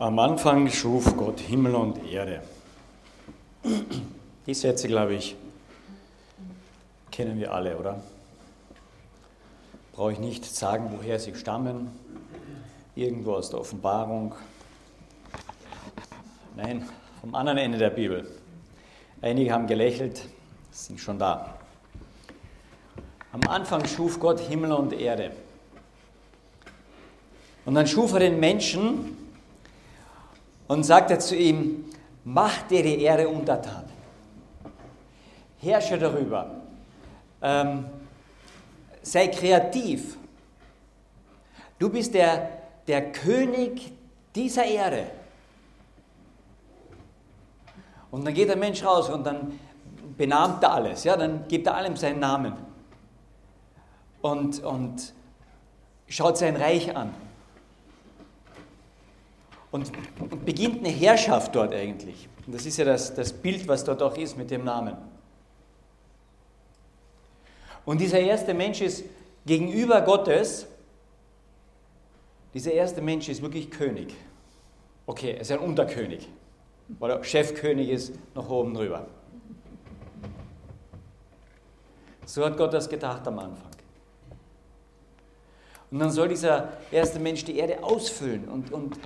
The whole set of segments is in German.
Am Anfang schuf Gott Himmel und Erde. Die Sätze, glaube ich, kennen wir alle, oder? Brauche ich nicht sagen, woher sie stammen. Irgendwo aus der Offenbarung. Nein, vom anderen Ende der Bibel. Einige haben gelächelt, sind schon da. Am Anfang schuf Gott Himmel und Erde. Und dann schuf er den Menschen und sagte zu ihm, mach dir die Erde untertan. Herrsche darüber. Ähm, sei kreativ. Du bist der, der König dieser Erde. Und dann geht der Mensch raus und dann benahmt er alles, ja, dann gibt er allem seinen Namen. Und, und schaut sein Reich an und, und beginnt eine Herrschaft dort eigentlich. Und das ist ja das, das Bild, was dort auch ist mit dem Namen. Und dieser erste Mensch ist gegenüber Gottes, dieser erste Mensch ist wirklich König. Okay, er ist ein Unterkönig, weil er Chefkönig ist noch oben drüber. So hat Gott das gedacht am Anfang. Und dann soll dieser erste Mensch die Erde ausfüllen und, und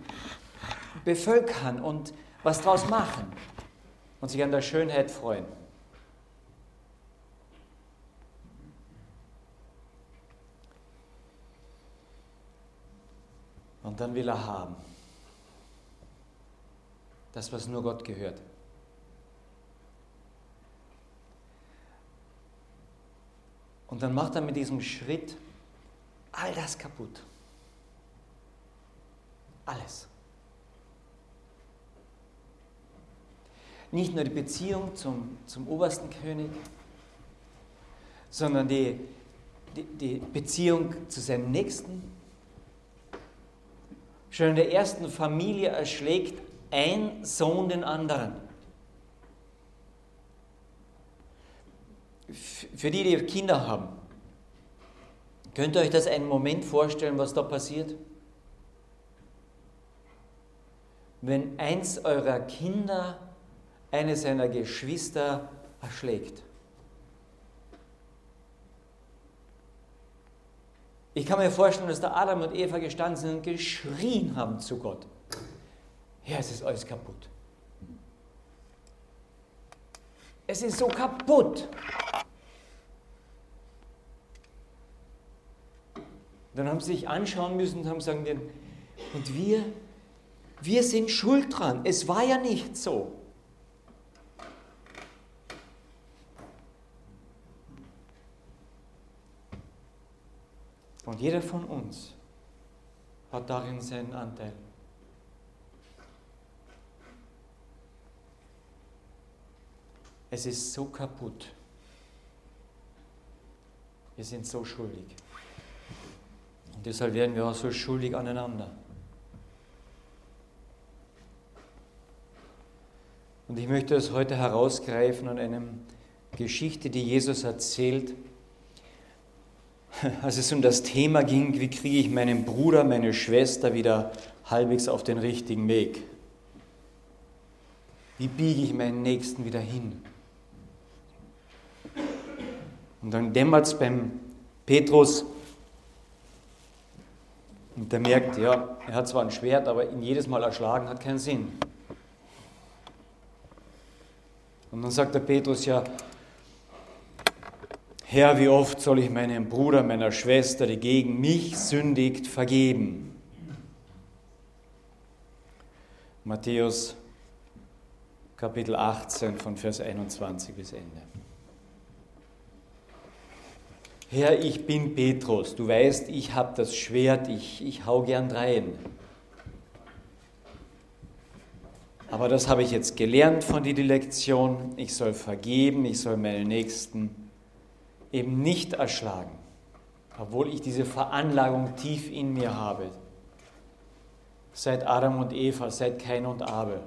bevölkern und was draus machen und sich an der Schönheit freuen. Und dann will er haben. Das, was nur Gott gehört. Und dann macht er mit diesem Schritt all das kaputt. Alles. Nicht nur die Beziehung zum, zum obersten König, sondern die, die, die Beziehung zu seinem Nächsten. Schon in der ersten Familie erschlägt ein Sohn den anderen. Für die, die Kinder haben, könnt ihr euch das einen Moment vorstellen, was da passiert? Wenn eins eurer Kinder eine seiner Geschwister erschlägt. Ich kann mir vorstellen, dass da Adam und Eva gestanden sind und geschrien haben zu Gott. Ja, es ist alles kaputt. Es ist so kaputt. Dann haben sie sich anschauen müssen und haben gesagt, und wir, wir sind schuld dran. Es war ja nicht so. Und jeder von uns hat darin seinen Anteil. Es ist so kaputt. Wir sind so schuldig. Und deshalb werden wir auch so schuldig aneinander. Und ich möchte es heute herausgreifen an einer Geschichte, die Jesus erzählt als es um das Thema ging, wie kriege ich meinen Bruder, meine Schwester wieder halbwegs auf den richtigen Weg? Wie biege ich meinen Nächsten wieder hin? Und dann dämmert es beim Petrus und der merkt, ja, er hat zwar ein Schwert, aber ihn jedes Mal erschlagen hat keinen Sinn. Und dann sagt der Petrus, ja, Herr, wie oft soll ich meinem Bruder, meiner Schwester, die gegen mich sündigt, vergeben? Matthäus Kapitel 18 von Vers 21 bis Ende. Herr, ich bin Petrus, du weißt, ich habe das Schwert, ich, ich hau gern rein. Aber das habe ich jetzt gelernt von dir, die Lektion. Ich soll vergeben, ich soll meine Nächsten eben nicht erschlagen, obwohl ich diese Veranlagung tief in mir habe. Seit Adam und Eva, seit Kain und Abel.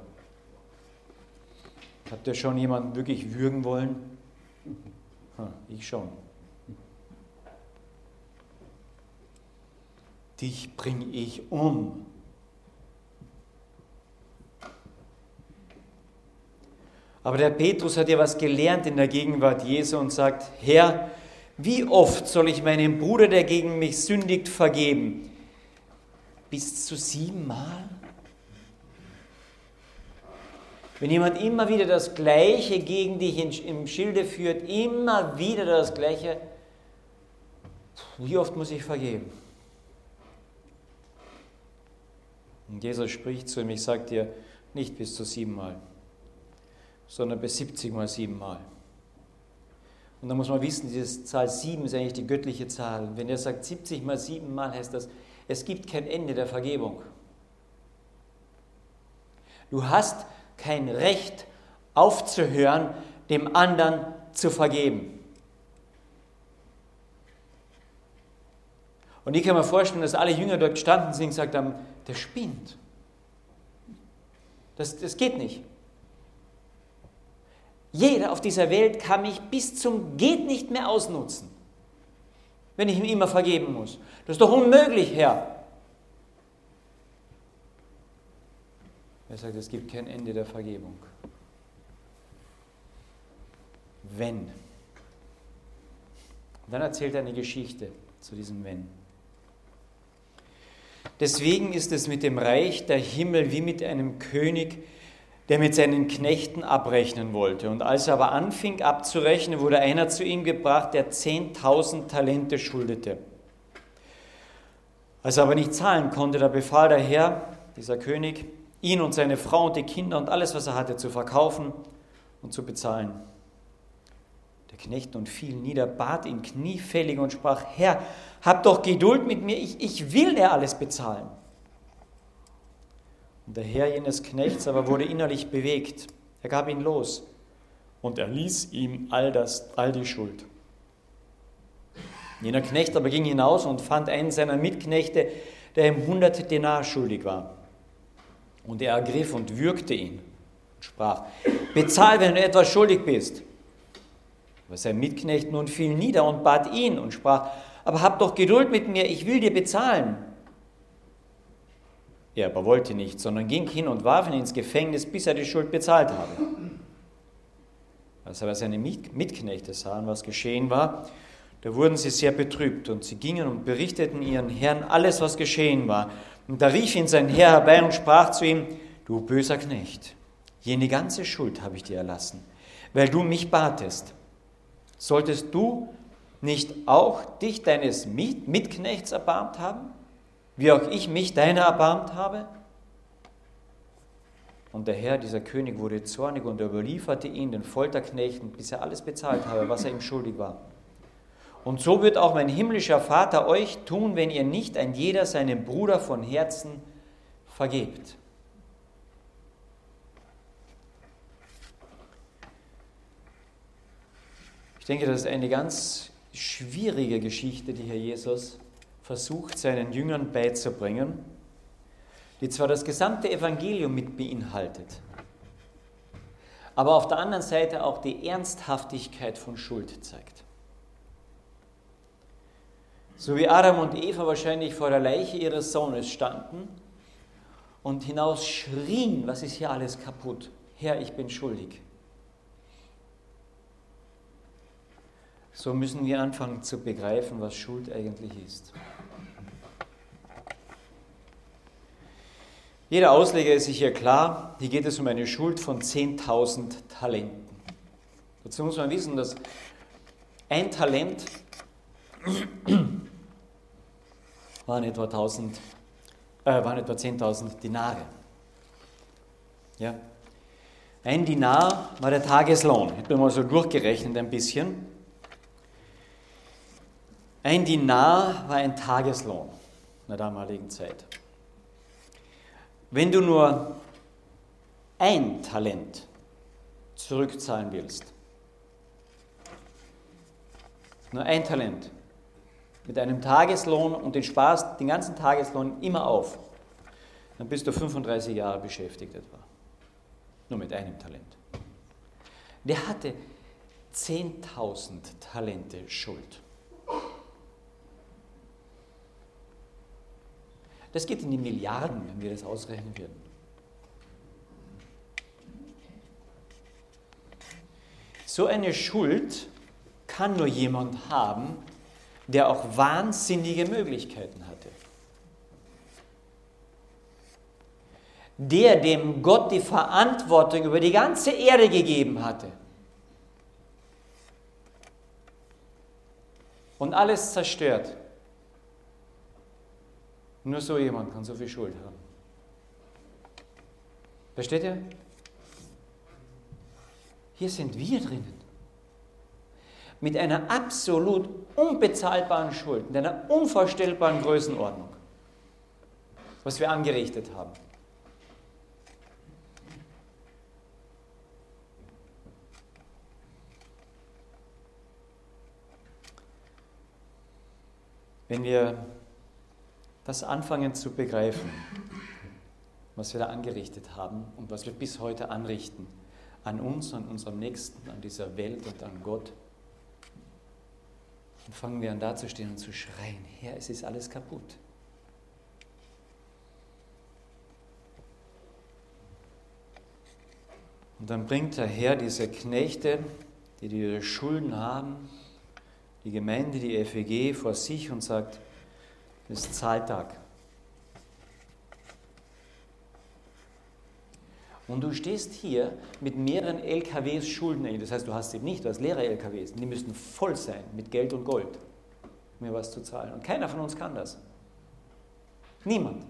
Habt ihr schon jemanden wirklich würgen wollen? Hm, ich schon. Dich bringe ich um. Aber der Petrus hat ja was gelernt in der Gegenwart Jesu und sagt, Herr, wie oft soll ich meinem Bruder, der gegen mich sündigt, vergeben? Bis zu siebenmal? Wenn jemand immer wieder das Gleiche gegen dich im Schilde führt, immer wieder das Gleiche, wie oft muss ich vergeben? Und Jesus spricht zu ihm, ich sage dir, nicht bis zu siebenmal, sondern bis 70 mal siebenmal. Und da muss man wissen, diese Zahl sieben ist eigentlich die göttliche Zahl. Wenn er sagt 70 mal siebenmal, heißt das, es gibt kein Ende der Vergebung. Du hast kein Recht aufzuhören, dem anderen zu vergeben. Und ich kann mir vorstellen, dass alle Jünger dort gestanden sind und gesagt haben, der spinnt. Das, das geht nicht. Jeder auf dieser Welt kann mich bis zum geht nicht mehr ausnutzen, wenn ich ihm immer vergeben muss. Das ist doch unmöglich, Herr. Er sagt, es gibt kein Ende der Vergebung. Wenn. Dann erzählt er eine Geschichte zu diesem Wenn. Deswegen ist es mit dem Reich der Himmel wie mit einem König, der mit seinen Knechten abrechnen wollte. Und als er aber anfing abzurechnen, wurde einer zu ihm gebracht, der 10.000 Talente schuldete. Als er aber nicht zahlen konnte, da befahl der Herr, dieser König, ihn und seine Frau und die Kinder und alles, was er hatte, zu verkaufen und zu bezahlen. Der Knecht und fiel nieder, bat ihn kniefällig und sprach, Herr, hab doch Geduld mit mir, ich, ich will er alles bezahlen. Und der Herr jenes Knechts aber wurde innerlich bewegt. Er gab ihn los und er ließ ihm all, das, all die Schuld. Jener Knecht aber ging hinaus und fand einen seiner Mitknechte, der ihm hunderte Denar schuldig war. Und er ergriff und würgte ihn und sprach, bezahl, wenn du etwas schuldig bist. Aber sein Mitknecht nun fiel nieder und bat ihn und sprach, aber hab doch Geduld mit mir, ich will dir bezahlen. Er aber wollte nicht, sondern ging hin und warf ihn ins Gefängnis, bis er die Schuld bezahlt habe. Als aber seine Mitknechte sahen, was geschehen war, da wurden sie sehr betrübt und sie gingen und berichteten ihren Herrn alles, was geschehen war. Und da rief ihn sein Herr herbei und sprach zu ihm, du böser Knecht, jene ganze Schuld habe ich dir erlassen, weil du mich batest. Solltest du nicht auch dich deines Mitknechts erbarmt haben, wie auch ich mich deiner erbarmt habe? Und der Herr, dieser König, wurde zornig und überlieferte ihn den Folterknechten, bis er alles bezahlt habe, was er ihm schuldig war. Und so wird auch mein himmlischer Vater euch tun, wenn ihr nicht ein jeder seinem Bruder von Herzen vergebt. Ich denke, das ist eine ganz schwierige Geschichte, die Herr Jesus versucht, seinen Jüngern beizubringen, die zwar das gesamte Evangelium mit beinhaltet, aber auf der anderen Seite auch die Ernsthaftigkeit von Schuld zeigt. So wie Adam und Eva wahrscheinlich vor der Leiche ihres Sohnes standen und hinaus schrien, was ist hier alles kaputt? Herr, ich bin schuldig. So müssen wir anfangen zu begreifen, was Schuld eigentlich ist. Jeder Ausleger ist sich hier klar, hier geht es um eine Schuld von 10.000 Talenten. Dazu muss man wissen, dass ein Talent waren etwa, 1000, äh, etwa 10.000 Dinare. Ja. Ein Dinar war der Tageslohn. Ich habe mal so durchgerechnet ein bisschen. Ein Dinar war ein Tageslohn in der damaligen Zeit. Wenn du nur ein Talent zurückzahlen willst, nur ein Talent, mit einem Tageslohn und den sparst den ganzen Tageslohn immer auf, dann bist du 35 Jahre beschäftigt etwa. Nur mit einem Talent. Der hatte 10.000 Talente Schuld. Das geht in die Milliarden, wenn wir das ausrechnen würden. So eine Schuld kann nur jemand haben, der auch wahnsinnige Möglichkeiten hatte. Der, dem Gott die Verantwortung über die ganze Erde gegeben hatte. Und alles zerstört. Nur so jemand kann so viel Schuld haben. Versteht ihr? Hier sind wir drinnen. Mit einer absolut unbezahlbaren Schuld, mit einer unvorstellbaren Größenordnung, was wir angerichtet haben. Wenn wir das anfangen zu begreifen, was wir da angerichtet haben und was wir bis heute anrichten, an uns, an unserem Nächsten, an dieser Welt und an Gott, dann fangen wir an dazustehen und zu schreien, Herr, es ist alles kaputt. Und dann bringt der Herr diese Knechte, die ihre Schulden haben, die Gemeinde, die FEG vor sich und sagt, ist Zahltag. Und du stehst hier mit mehreren LKWs Schulden. Das heißt, du hast eben nicht, du hast leere LKWs. Die müssen voll sein mit Geld und Gold, um mir was zu zahlen. Und keiner von uns kann das. Niemand.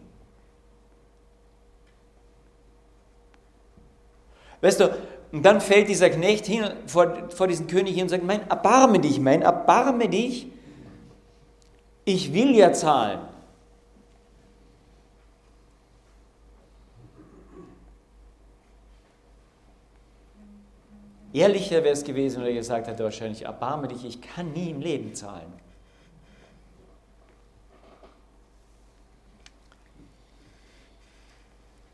Weißt du, und dann fällt dieser Knecht hin vor, vor diesen König hin und sagt, mein Erbarme dich, mein Erbarme dich, ich will ja zahlen. Ehrlicher wäre es gewesen, wenn er gesagt hätte, wahrscheinlich, erbarme dich, ich kann nie im Leben zahlen.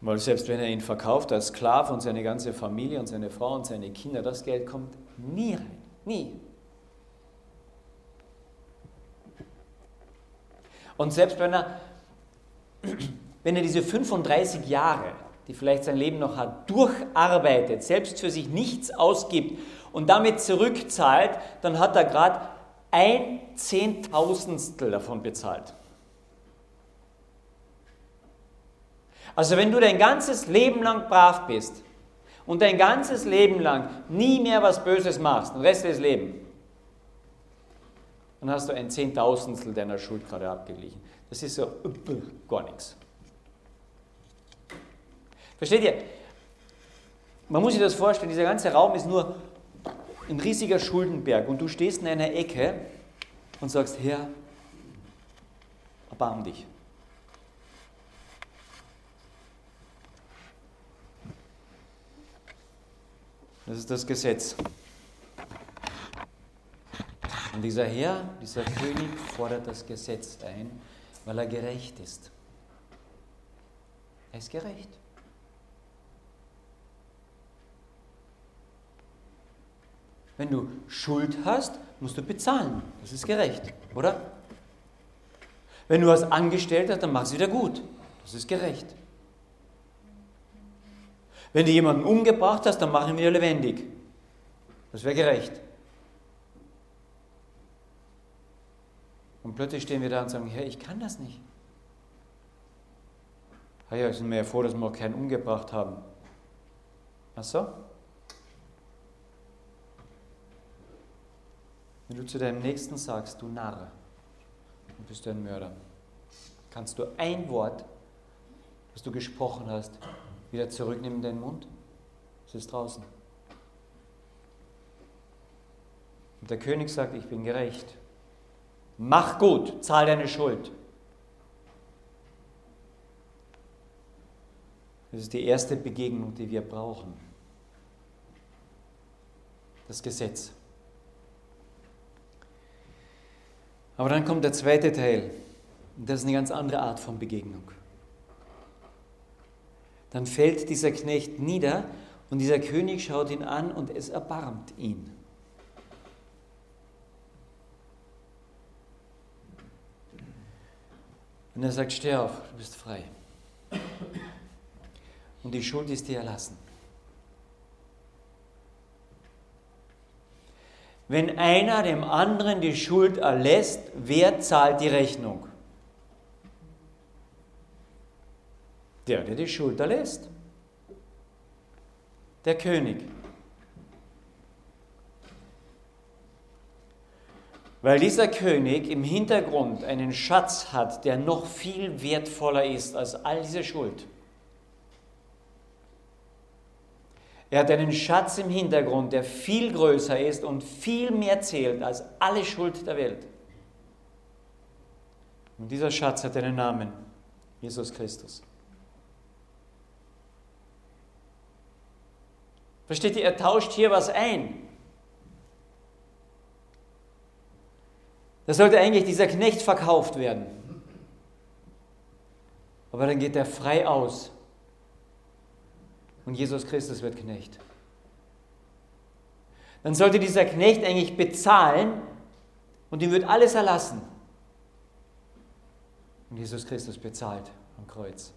Weil selbst wenn er ihn verkauft als Sklave und seine ganze Familie und seine Frau und seine Kinder, das Geld kommt nie rein. Nie. Und selbst wenn er, wenn er diese 35 Jahre die vielleicht sein Leben noch hat, durcharbeitet, selbst für sich nichts ausgibt und damit zurückzahlt, dann hat er gerade ein Zehntausendstel davon bezahlt. Also wenn du dein ganzes Leben lang brav bist und dein ganzes Leben lang nie mehr was Böses machst, den Rest des Lebens, dann hast du ein Zehntausendstel deiner Schuld gerade abgeglichen. Das ist so äh, gar nichts. Versteht ihr? Man muss sich das vorstellen, dieser ganze Raum ist nur ein riesiger Schuldenberg und du stehst in einer Ecke und sagst, Herr, erbarm dich. Das ist das Gesetz. Und dieser Herr, dieser König fordert das Gesetz ein, weil er gerecht ist. Er ist gerecht. Wenn du Schuld hast, musst du bezahlen. Das ist gerecht, oder? Wenn du was angestellt hast, dann mach es wieder gut. Das ist gerecht. Wenn du jemanden umgebracht hast, dann mach ihn wieder lebendig. Das wäre gerecht. Und plötzlich stehen wir da und sagen, Herr, ich kann das nicht. Ah ja, sind wir ja froh, dass wir auch keinen umgebracht haben. Ach so? Wenn du zu deinem Nächsten sagst, du Narr, dann bist du ein Mörder. Kannst du ein Wort, das du gesprochen hast, wieder zurücknehmen in deinen Mund? Es ist draußen. Und der König sagt, ich bin gerecht. Mach gut, zahl deine Schuld. Das ist die erste Begegnung, die wir brauchen. Das Gesetz. Aber dann kommt der zweite Teil. Und das ist eine ganz andere Art von Begegnung. Dann fällt dieser Knecht nieder und dieser König schaut ihn an und es erbarmt ihn. Und er sagt, steh auf, du bist frei. Und die Schuld ist dir erlassen. wenn einer dem anderen die Schuld erlässt, wer zahlt die Rechnung? Der, der die Schuld erlässt. Der König. Weil dieser König im Hintergrund einen Schatz hat, der noch viel wertvoller ist als all diese Schuld. Er hat einen Schatz im Hintergrund, der viel größer ist und viel mehr zählt als alle Schuld der Welt. Und dieser Schatz hat einen Namen, Jesus Christus. Versteht ihr, er tauscht hier was ein. Da sollte eigentlich dieser Knecht verkauft werden. Aber dann geht er frei aus und Jesus Christus wird Knecht. Dann sollte dieser Knecht eigentlich bezahlen und ihm wird alles erlassen. Und Jesus Christus bezahlt am Kreuz.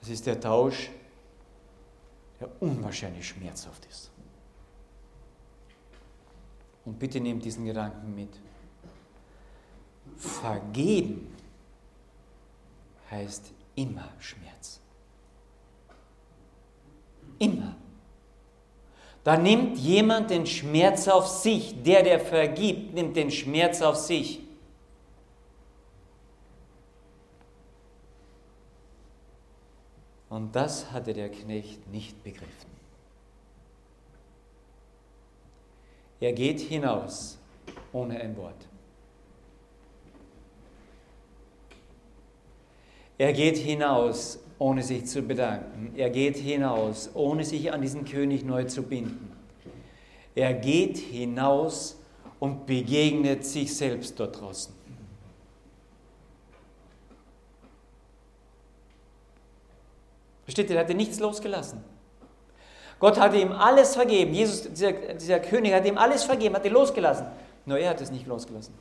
Das ist der Tausch, der unwahrscheinlich schmerzhaft ist. Und bitte nehmt diesen Gedanken mit. Vergeben heißt immer Schmerz. Immer. Da nimmt jemand den Schmerz auf sich. Der, der vergibt, nimmt den Schmerz auf sich. Und das hatte der Knecht nicht begriffen. Er geht hinaus ohne ein Wort. Er geht hinaus, ohne sich zu bedanken. Er geht hinaus, ohne sich an diesen König neu zu binden. Er geht hinaus und begegnet sich selbst dort draußen. Versteht ihr, er hatte nichts losgelassen. Gott hatte ihm alles vergeben. Jesus, dieser, dieser König, hat ihm alles vergeben, hat ihn losgelassen. Nur er hat es nicht losgelassen.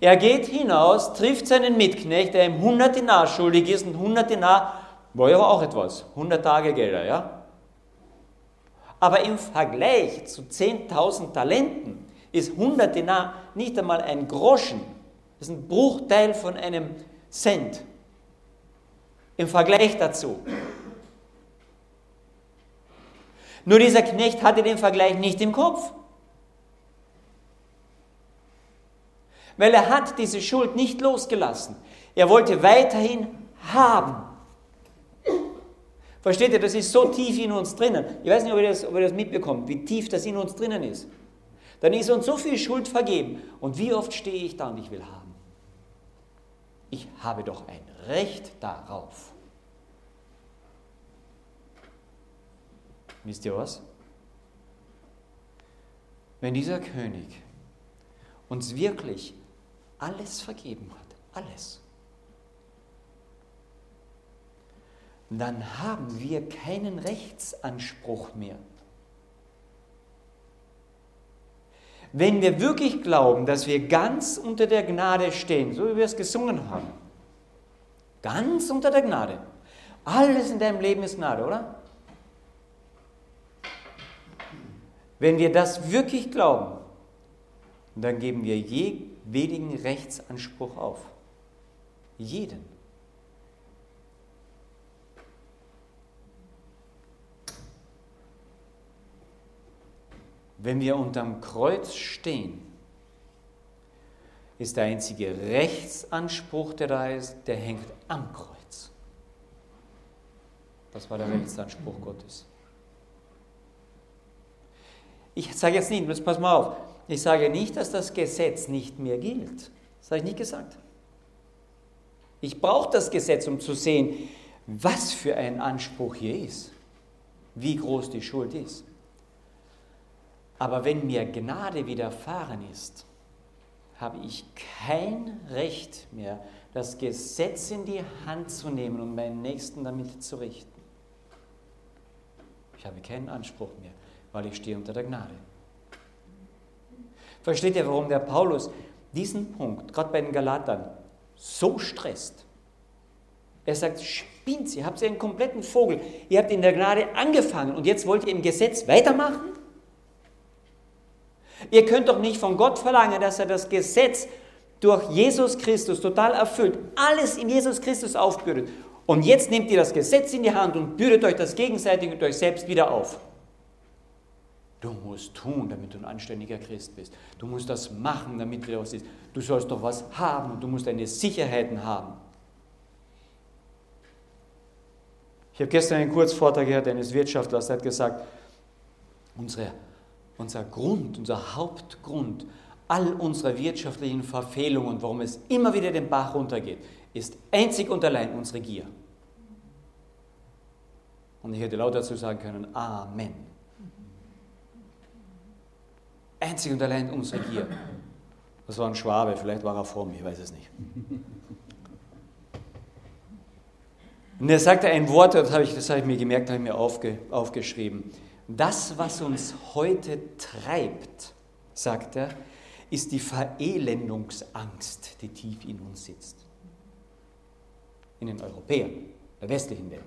Er geht hinaus, trifft seinen Mitknecht, der ihm 100 Dinar schuldig ist, und 100 Dinar war ja auch etwas, 100 Tagegelder, ja? Aber im Vergleich zu 10.000 Talenten ist 100 Dinar nicht einmal ein Groschen, das ist ein Bruchteil von einem Cent im Vergleich dazu. Nur dieser Knecht hatte den Vergleich nicht im Kopf. weil er hat diese Schuld nicht losgelassen. Er wollte weiterhin haben. Versteht ihr, das ist so tief in uns drinnen. Ich weiß nicht, ob ihr, das, ob ihr das mitbekommt, wie tief das in uns drinnen ist. Dann ist uns so viel Schuld vergeben. Und wie oft stehe ich da und ich will haben? Ich habe doch ein Recht darauf. Wisst ihr was? Wenn dieser König uns wirklich alles vergeben hat. Alles. Dann haben wir keinen Rechtsanspruch mehr. Wenn wir wirklich glauben, dass wir ganz unter der Gnade stehen, so wie wir es gesungen haben, ganz unter der Gnade, alles in deinem Leben ist Gnade, oder? Wenn wir das wirklich glauben, dann geben wir je wenigen Rechtsanspruch auf. Jeden. Wenn wir unterm Kreuz stehen, ist der einzige Rechtsanspruch, der da ist, der hängt am Kreuz. Das war der Rechtsanspruch Gottes. Ich sage jetzt nicht, pass mal auf, ich sage nicht, dass das Gesetz nicht mehr gilt. Das habe ich nicht gesagt. Ich brauche das Gesetz, um zu sehen, was für ein Anspruch hier ist, wie groß die Schuld ist. Aber wenn mir Gnade widerfahren ist, habe ich kein Recht mehr, das Gesetz in die Hand zu nehmen und meinen Nächsten damit zu richten. Ich habe keinen Anspruch mehr, weil ich stehe unter der Gnade. Versteht ihr, warum der Paulus diesen Punkt, gerade bei den Galatern, so stresst? Er sagt, spinnt sie, habt ihr einen kompletten Vogel. Ihr habt in der Gnade angefangen und jetzt wollt ihr im Gesetz weitermachen? Ihr könnt doch nicht von Gott verlangen, dass er das Gesetz durch Jesus Christus total erfüllt, alles in Jesus Christus aufbürdet. Und jetzt nehmt ihr das Gesetz in die Hand und bürdet euch das gegenseitig und euch selbst wieder auf. Du musst tun, damit du ein anständiger Christ bist. Du musst das machen, damit du was ist. Du sollst doch was haben und du musst deine Sicherheiten haben. Ich habe gestern einen Kurzvortrag gehört eines Wirtschaftlers, der hat gesagt, unsere, unser Grund, unser Hauptgrund all unserer wirtschaftlichen Verfehlungen, warum es immer wieder den Bach runtergeht, ist einzig und allein unsere Gier. Und ich hätte laut dazu sagen können, Amen. Einzig und allein unsere Gier. Das war ein Schwabe, vielleicht war er vor mir, ich weiß es nicht. Und er sagte ein Wort, das habe ich, das habe ich mir gemerkt, habe ich mir aufge, aufgeschrieben. Das, was uns heute treibt, sagt er, ist die Verelendungsangst, die tief in uns sitzt. In den Europäern, der westlichen Welt.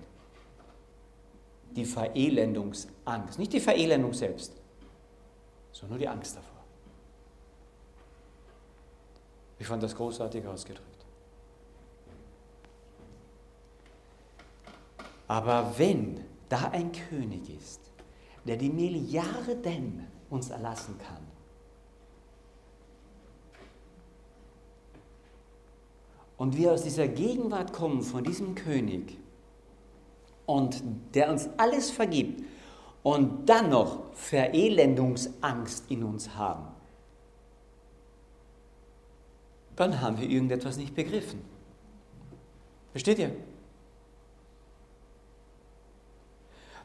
Die Verelendungsangst, nicht die Verelendung selbst, sondern nur die Angst davor. Ich fand das großartig ausgedrückt. Aber wenn da ein König ist, der die Milliarden uns erlassen kann, und wir aus dieser Gegenwart kommen von diesem König und der uns alles vergibt und dann noch Verelendungsangst in uns haben, dann haben wir irgendetwas nicht begriffen. Versteht ihr?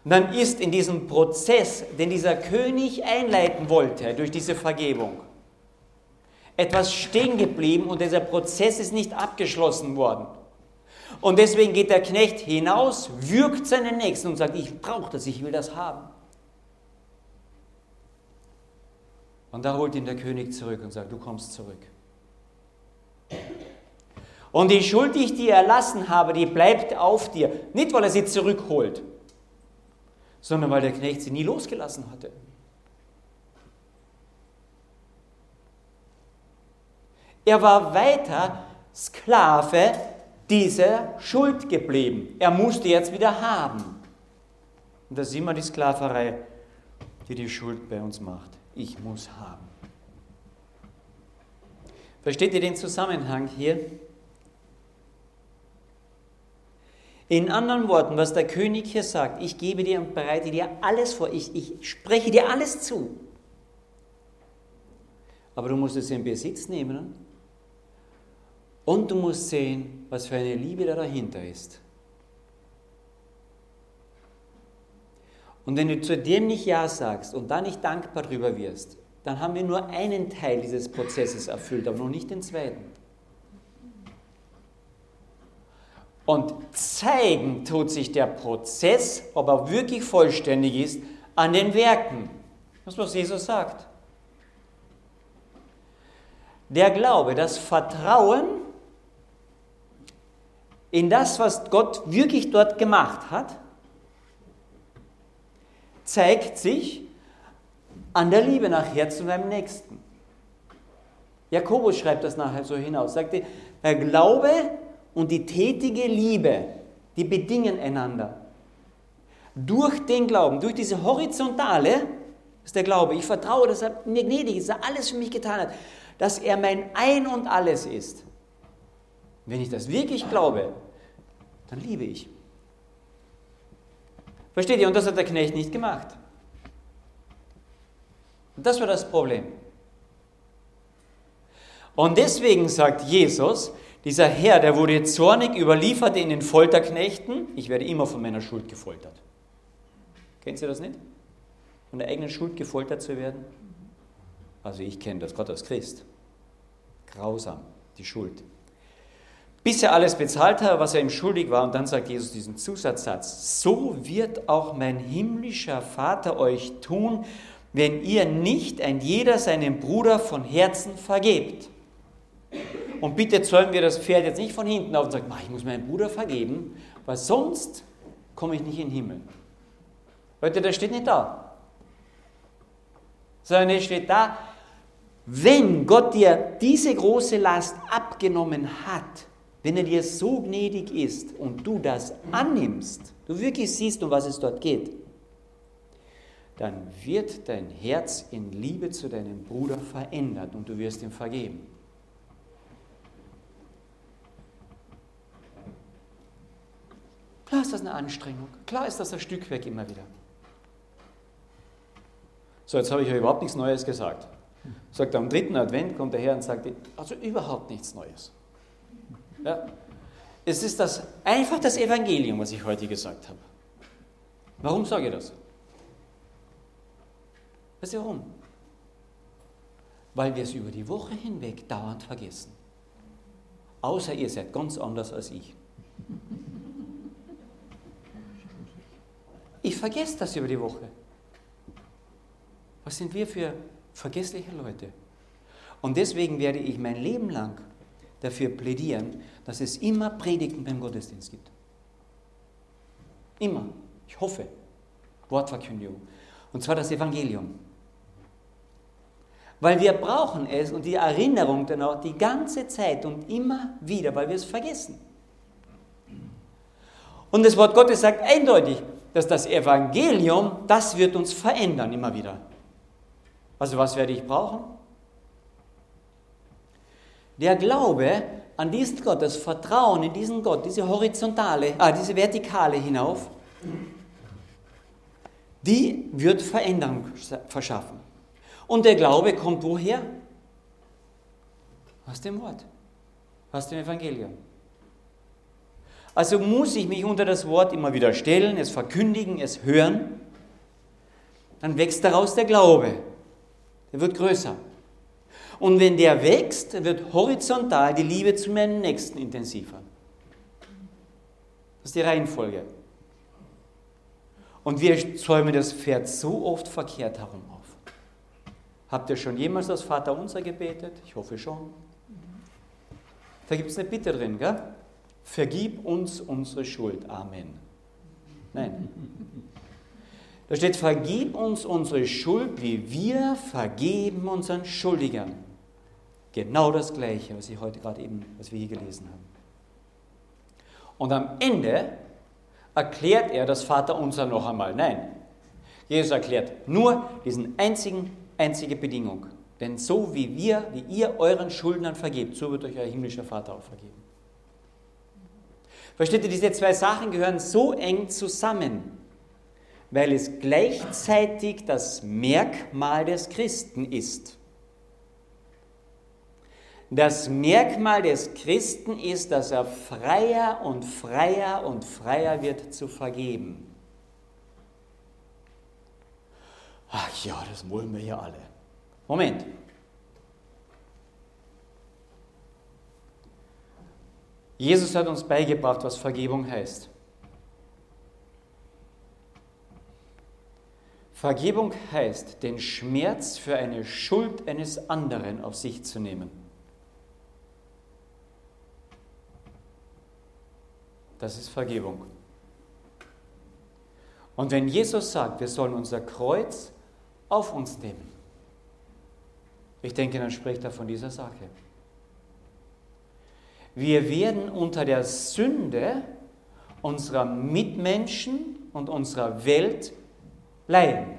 Und dann ist in diesem Prozess, den dieser König einleiten wollte, durch diese Vergebung, etwas stehen geblieben und dieser Prozess ist nicht abgeschlossen worden. Und deswegen geht der Knecht hinaus, würgt seinen Nächsten und sagt, ich brauche das, ich will das haben. Und da holt ihn der König zurück und sagt, du kommst zurück. Und die Schuld, die ich dir erlassen habe, die bleibt auf dir. Nicht, weil er sie zurückholt, sondern weil der Knecht sie nie losgelassen hatte. Er war weiter Sklave dieser Schuld geblieben. Er musste jetzt wieder haben. Und das ist immer die Sklaverei, die die Schuld bei uns macht. Ich muss haben. Versteht ihr den Zusammenhang hier? In anderen Worten, was der König hier sagt, ich gebe dir und bereite dir alles vor, ich, ich spreche dir alles zu. Aber du musst es in Besitz nehmen und du musst sehen, was für eine Liebe da dahinter ist. Und wenn du zu dem nicht Ja sagst und da nicht dankbar drüber wirst, dann haben wir nur einen Teil dieses Prozesses erfüllt, aber noch nicht den zweiten. Und zeigen tut sich der Prozess, ob er wirklich vollständig ist, an den Werken. Das, was Jesus sagt. Der Glaube, das Vertrauen in das, was Gott wirklich dort gemacht hat, zeigt sich an der Liebe nachher zu deinem Nächsten. Jakobus schreibt das nachher so hinaus, sagte, der Glaube und die tätige Liebe, die bedingen einander. Durch den Glauben, durch diese horizontale, ist der Glaube, ich vertraue, dass er mir gnädig ist, dass er alles für mich getan hat, dass er mein Ein und Alles ist. Wenn ich das wirklich glaube, dann liebe ich. Versteht ihr? Und das hat der Knecht nicht gemacht. Und das war das Problem. Und deswegen sagt Jesus, dieser Herr, der wurde zornig, überlieferte in den Folterknechten. Ich werde immer von meiner Schuld gefoltert. Kennt ihr das nicht? Von der eigenen Schuld gefoltert zu werden? Also ich kenne das, Gott als Christ. Grausam, die Schuld. Bis er alles bezahlt hat, was er ihm schuldig war, und dann sagt Jesus diesen Zusatzsatz, so wird auch mein himmlischer Vater euch tun, wenn ihr nicht ein jeder seinem Bruder von Herzen vergebt. Und bitte zäumen wir das Pferd jetzt nicht von hinten auf und sagen, ich muss meinem Bruder vergeben, weil sonst komme ich nicht in den Himmel. Leute, das steht nicht da. Sondern es steht da, wenn Gott dir diese große Last abgenommen hat, wenn er dir so gnädig ist und du das annimmst, du wirklich siehst, um was es dort geht, dann wird dein Herz in Liebe zu deinem Bruder verändert und du wirst ihm vergeben. Klar ist das eine Anstrengung, klar ist das ein Stück weg immer wieder. So, jetzt habe ich ja überhaupt nichts Neues gesagt. Sagt am dritten Advent kommt der Herr und sagt, also überhaupt nichts Neues. Ja. Es ist das, einfach das Evangelium, was ich heute gesagt habe. Warum sage ich das? Weißt du warum? Weil wir es über die Woche hinweg dauernd vergessen. Außer ihr seid ganz anders als ich. Ich vergesse das über die Woche. Was sind wir für vergessliche Leute? Und deswegen werde ich mein Leben lang dafür plädieren, dass es immer Predigten beim Gottesdienst gibt. Immer. Ich hoffe. Wortverkündigung. Und zwar das Evangelium. Weil wir brauchen es und die Erinnerung dann auch die ganze Zeit und immer wieder, weil wir es vergessen. Und das Wort Gottes sagt eindeutig, dass das Evangelium, das wird uns verändern immer wieder. Also was werde ich brauchen? Der Glaube an diesen Gott, das Vertrauen in diesen Gott, diese horizontale, ah, diese vertikale hinauf, die wird Veränderung verschaffen. Und der Glaube kommt woher? Aus dem Wort, aus dem Evangelium. Also muss ich mich unter das Wort immer wieder stellen, es verkündigen, es hören. Dann wächst daraus der Glaube. Der wird größer. Und wenn der wächst, wird horizontal die Liebe zu meinem Nächsten intensiver. Das ist die Reihenfolge. Und wir zäumen das Pferd so oft verkehrt herum auf. Habt ihr schon jemals das Vaterunser gebetet? Ich hoffe schon. Da gibt es eine Bitte drin, gell? Vergib uns unsere Schuld. Amen. Nein. Da steht, vergib uns unsere Schuld, wie wir vergeben unseren Schuldigern. Genau das Gleiche, was ich heute gerade eben, was wir hier gelesen haben. Und am Ende erklärt er das Vaterunser noch einmal. Nein, Jesus erklärt nur diesen einzigen, einzige Bedingung. Denn so wie wir, wie ihr euren Schuldnern vergebt, so wird euch euer himmlischer Vater auch vergeben. Versteht ihr, diese zwei Sachen gehören so eng zusammen weil es gleichzeitig das Merkmal des Christen ist. Das Merkmal des Christen ist, dass er freier und freier und freier wird zu vergeben. Ach ja, das wollen wir ja alle. Moment. Jesus hat uns beigebracht, was Vergebung heißt. Vergebung heißt, den Schmerz für eine Schuld eines anderen auf sich zu nehmen. Das ist Vergebung. Und wenn Jesus sagt, wir sollen unser Kreuz auf uns nehmen, ich denke, dann spricht er von dieser Sache. Wir werden unter der Sünde unserer Mitmenschen und unserer Welt leiden.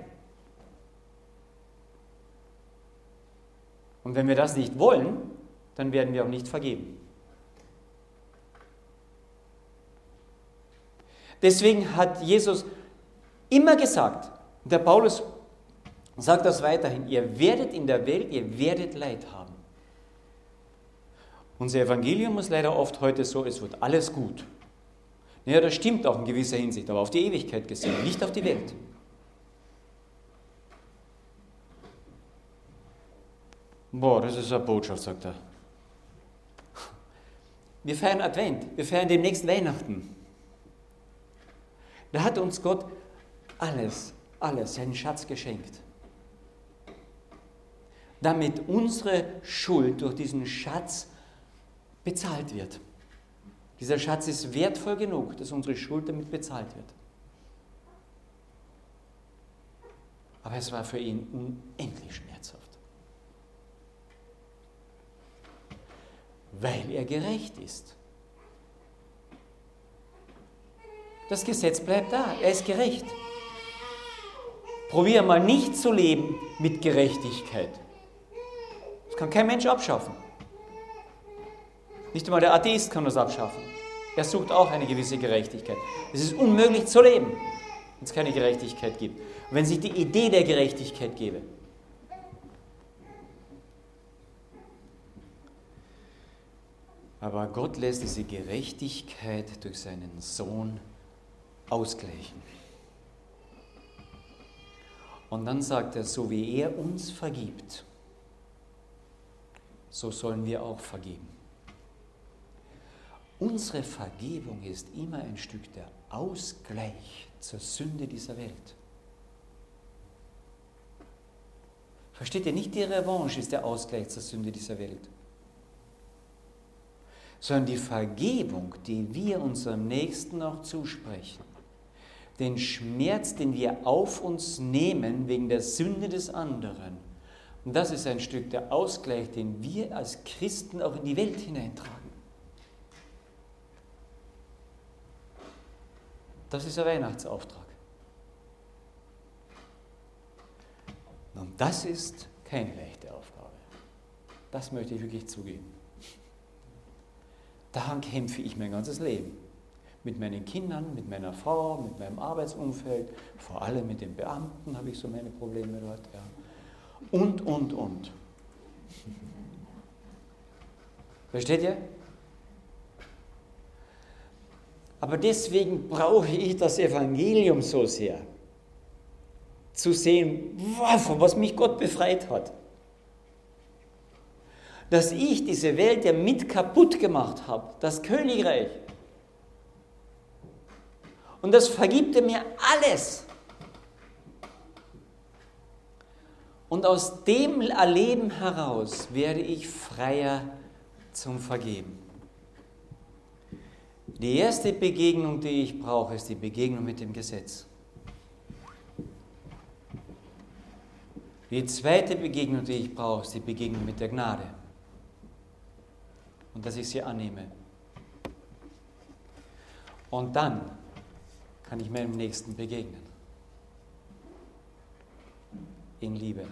Und wenn wir das nicht wollen, dann werden wir auch nicht vergeben. Deswegen hat Jesus immer gesagt, der Paulus sagt das weiterhin, ihr werdet in der Welt, ihr werdet Leid haben. Unser Evangelium ist leider oft heute so, es wird alles gut. Ja, das stimmt auch in gewisser Hinsicht, aber auf die Ewigkeit gesehen, nicht auf die Welt. Boah, das ist eine Botschaft, sagt er. Wir feiern Advent, wir feiern demnächst Weihnachten. Da hat uns Gott alles, alles, seinen Schatz geschenkt. Damit unsere Schuld durch diesen Schatz bezahlt wird. Dieser Schatz ist wertvoll genug, dass unsere Schuld damit bezahlt wird. Aber es war für ihn unendlich schmerzhaft. Weil er gerecht ist. Das Gesetz bleibt da, er ist gerecht. Probier mal nicht zu leben mit Gerechtigkeit. Das kann kein Mensch abschaffen. Nicht einmal der Atheist kann das abschaffen. Er sucht auch eine gewisse Gerechtigkeit. Es ist unmöglich zu leben, wenn es keine Gerechtigkeit gibt. Und wenn sich die Idee der Gerechtigkeit gäbe. Aber Gott lässt diese Gerechtigkeit durch seinen Sohn ausgleichen. Und dann sagt er, so wie er uns vergibt, so sollen wir auch vergeben. Unsere Vergebung ist immer ein Stück der Ausgleich zur Sünde dieser Welt. Versteht ihr, nicht die Revanche ist der Ausgleich zur Sünde dieser Welt, sondern die Vergebung, die wir unserem Nächsten auch zusprechen, den Schmerz, den wir auf uns nehmen wegen der Sünde des anderen. Und das ist ein Stück der Ausgleich, den wir als Christen auch in die Welt hineintragen. Das ist der Weihnachtsauftrag. Und das ist keine leichte Aufgabe. Das möchte ich wirklich zugeben. Daran kämpfe ich mein ganzes Leben mit meinen Kindern, mit meiner Frau, mit meinem Arbeitsumfeld, vor allem mit den Beamten habe ich so meine Probleme dort. Ja. Und, und, und. Versteht ihr? Aber deswegen brauche ich das Evangelium so sehr. Zu sehen, von was mich Gott befreit hat. Dass ich diese Welt ja mit kaputt gemacht habe, das Königreich. Und das vergibt er mir alles. Und aus dem Erleben heraus werde ich freier zum Vergeben. Die erste Begegnung, die ich brauche, ist die Begegnung mit dem Gesetz. Die zweite Begegnung, die ich brauche, ist die Begegnung mit der Gnade. Und dass ich sie annehme. Und dann kann ich meinem Nächsten begegnen. In Liebe.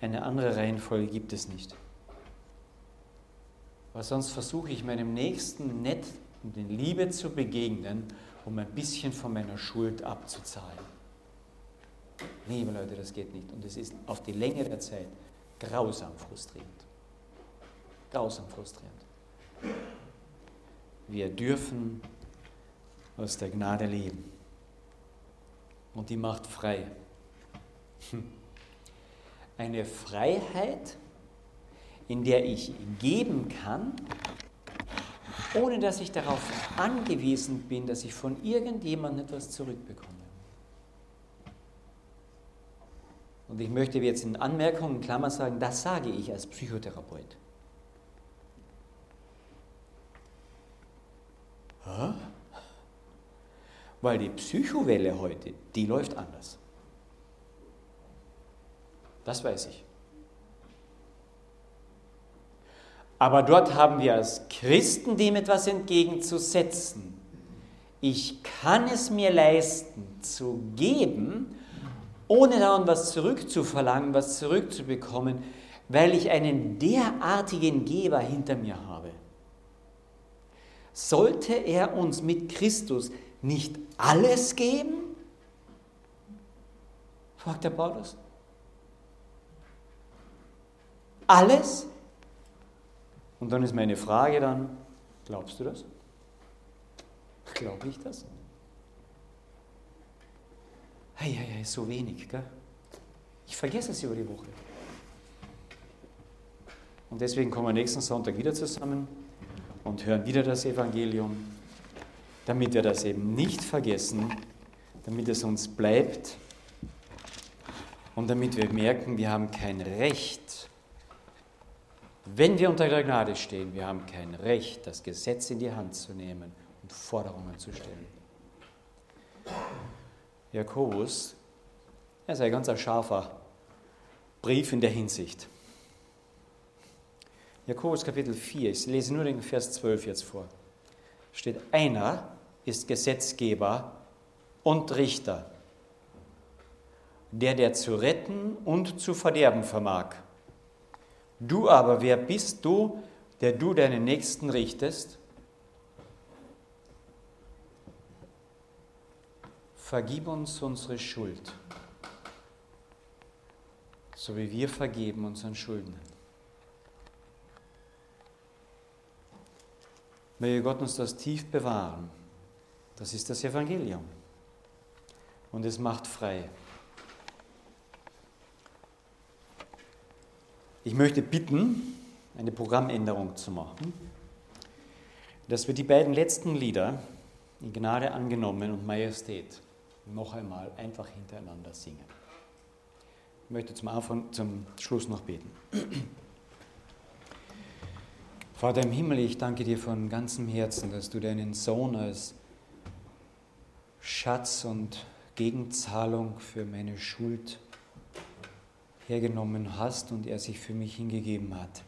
Eine andere Reihenfolge gibt es nicht. Weil sonst versuche ich meinem Nächsten nett und in Liebe zu begegnen, um ein bisschen von meiner Schuld abzuzahlen. Liebe Leute, das geht nicht. Und es ist auf die Länge der Zeit grausam frustrierend. Grausam frustrierend. Wir dürfen aus der Gnade leben. Und die macht frei. Eine Freiheit, in der ich geben kann, ohne dass ich darauf angewiesen bin, dass ich von irgendjemandem etwas zurückbekomme. Und ich möchte jetzt in Anmerkungen in sagen, das sage ich als Psychotherapeut. Hä? Weil die Psychowelle heute, die läuft anders. Das weiß ich. Aber dort haben wir als Christen dem etwas entgegenzusetzen. Ich kann es mir leisten, zu geben, ohne daran was zurückzuverlangen, was zurückzubekommen, weil ich einen derartigen Geber hinter mir habe. Sollte er uns mit Christus nicht alles geben? fragt der Paulus. Alles? Und dann ist meine Frage dann, glaubst du das? Glaube ich das? Hey, hey, hey, so wenig, gell? Ich vergesse es über die Woche. Und deswegen kommen wir nächsten Sonntag wieder zusammen und hören wieder das Evangelium damit wir das eben nicht vergessen, damit es uns bleibt und damit wir merken, wir haben kein Recht, Wenn wir unter der Gnade stehen, wir haben kein Recht, das Gesetz in die Hand zu nehmen und Forderungen zu stellen. Jakobus, er ist ein ganz scharfer Brief in der Hinsicht. Jakobus Kapitel 4, ich lese nur den Vers 12 jetzt vor. Steht, einer ist Gesetzgeber und Richter, der, der zu retten und zu verderben vermag. Du aber, wer bist du, der du deinen Nächsten richtest? Vergib uns unsere Schuld, so wie wir vergeben unseren Schuldnern. Möge Gott uns das tief bewahren. Das ist das Evangelium. Und es macht frei. Ich möchte bitten, eine Programmänderung zu machen, dass wir die beiden letzten Lieder in Gnade angenommen und Majestät noch einmal einfach hintereinander singen. Ich möchte zum Anfang, zum Schluss noch beten. Vater im Himmel, ich danke dir von ganzem Herzen, dass du deinen Sohn als Schatz und Gegenzahlung für meine Schuld hergenommen hast und er sich für mich hingegeben hat.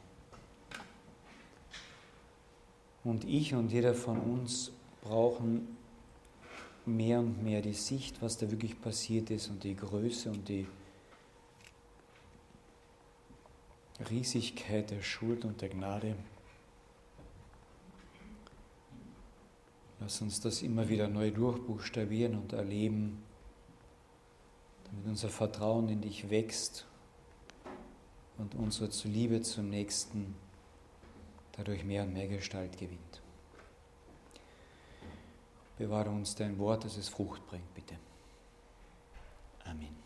Und ich und jeder von uns brauchen mehr und mehr die Sicht, was da wirklich passiert ist und die Größe und die Riesigkeit der Schuld und der Gnade. Lass uns das immer wieder neu durchbuchstabieren und erleben, damit unser Vertrauen in dich wächst und unsere Liebe zum Nächsten dadurch mehr und mehr Gestalt gewinnt. Bewahre uns dein Wort, dass es Frucht bringt, bitte. Amen.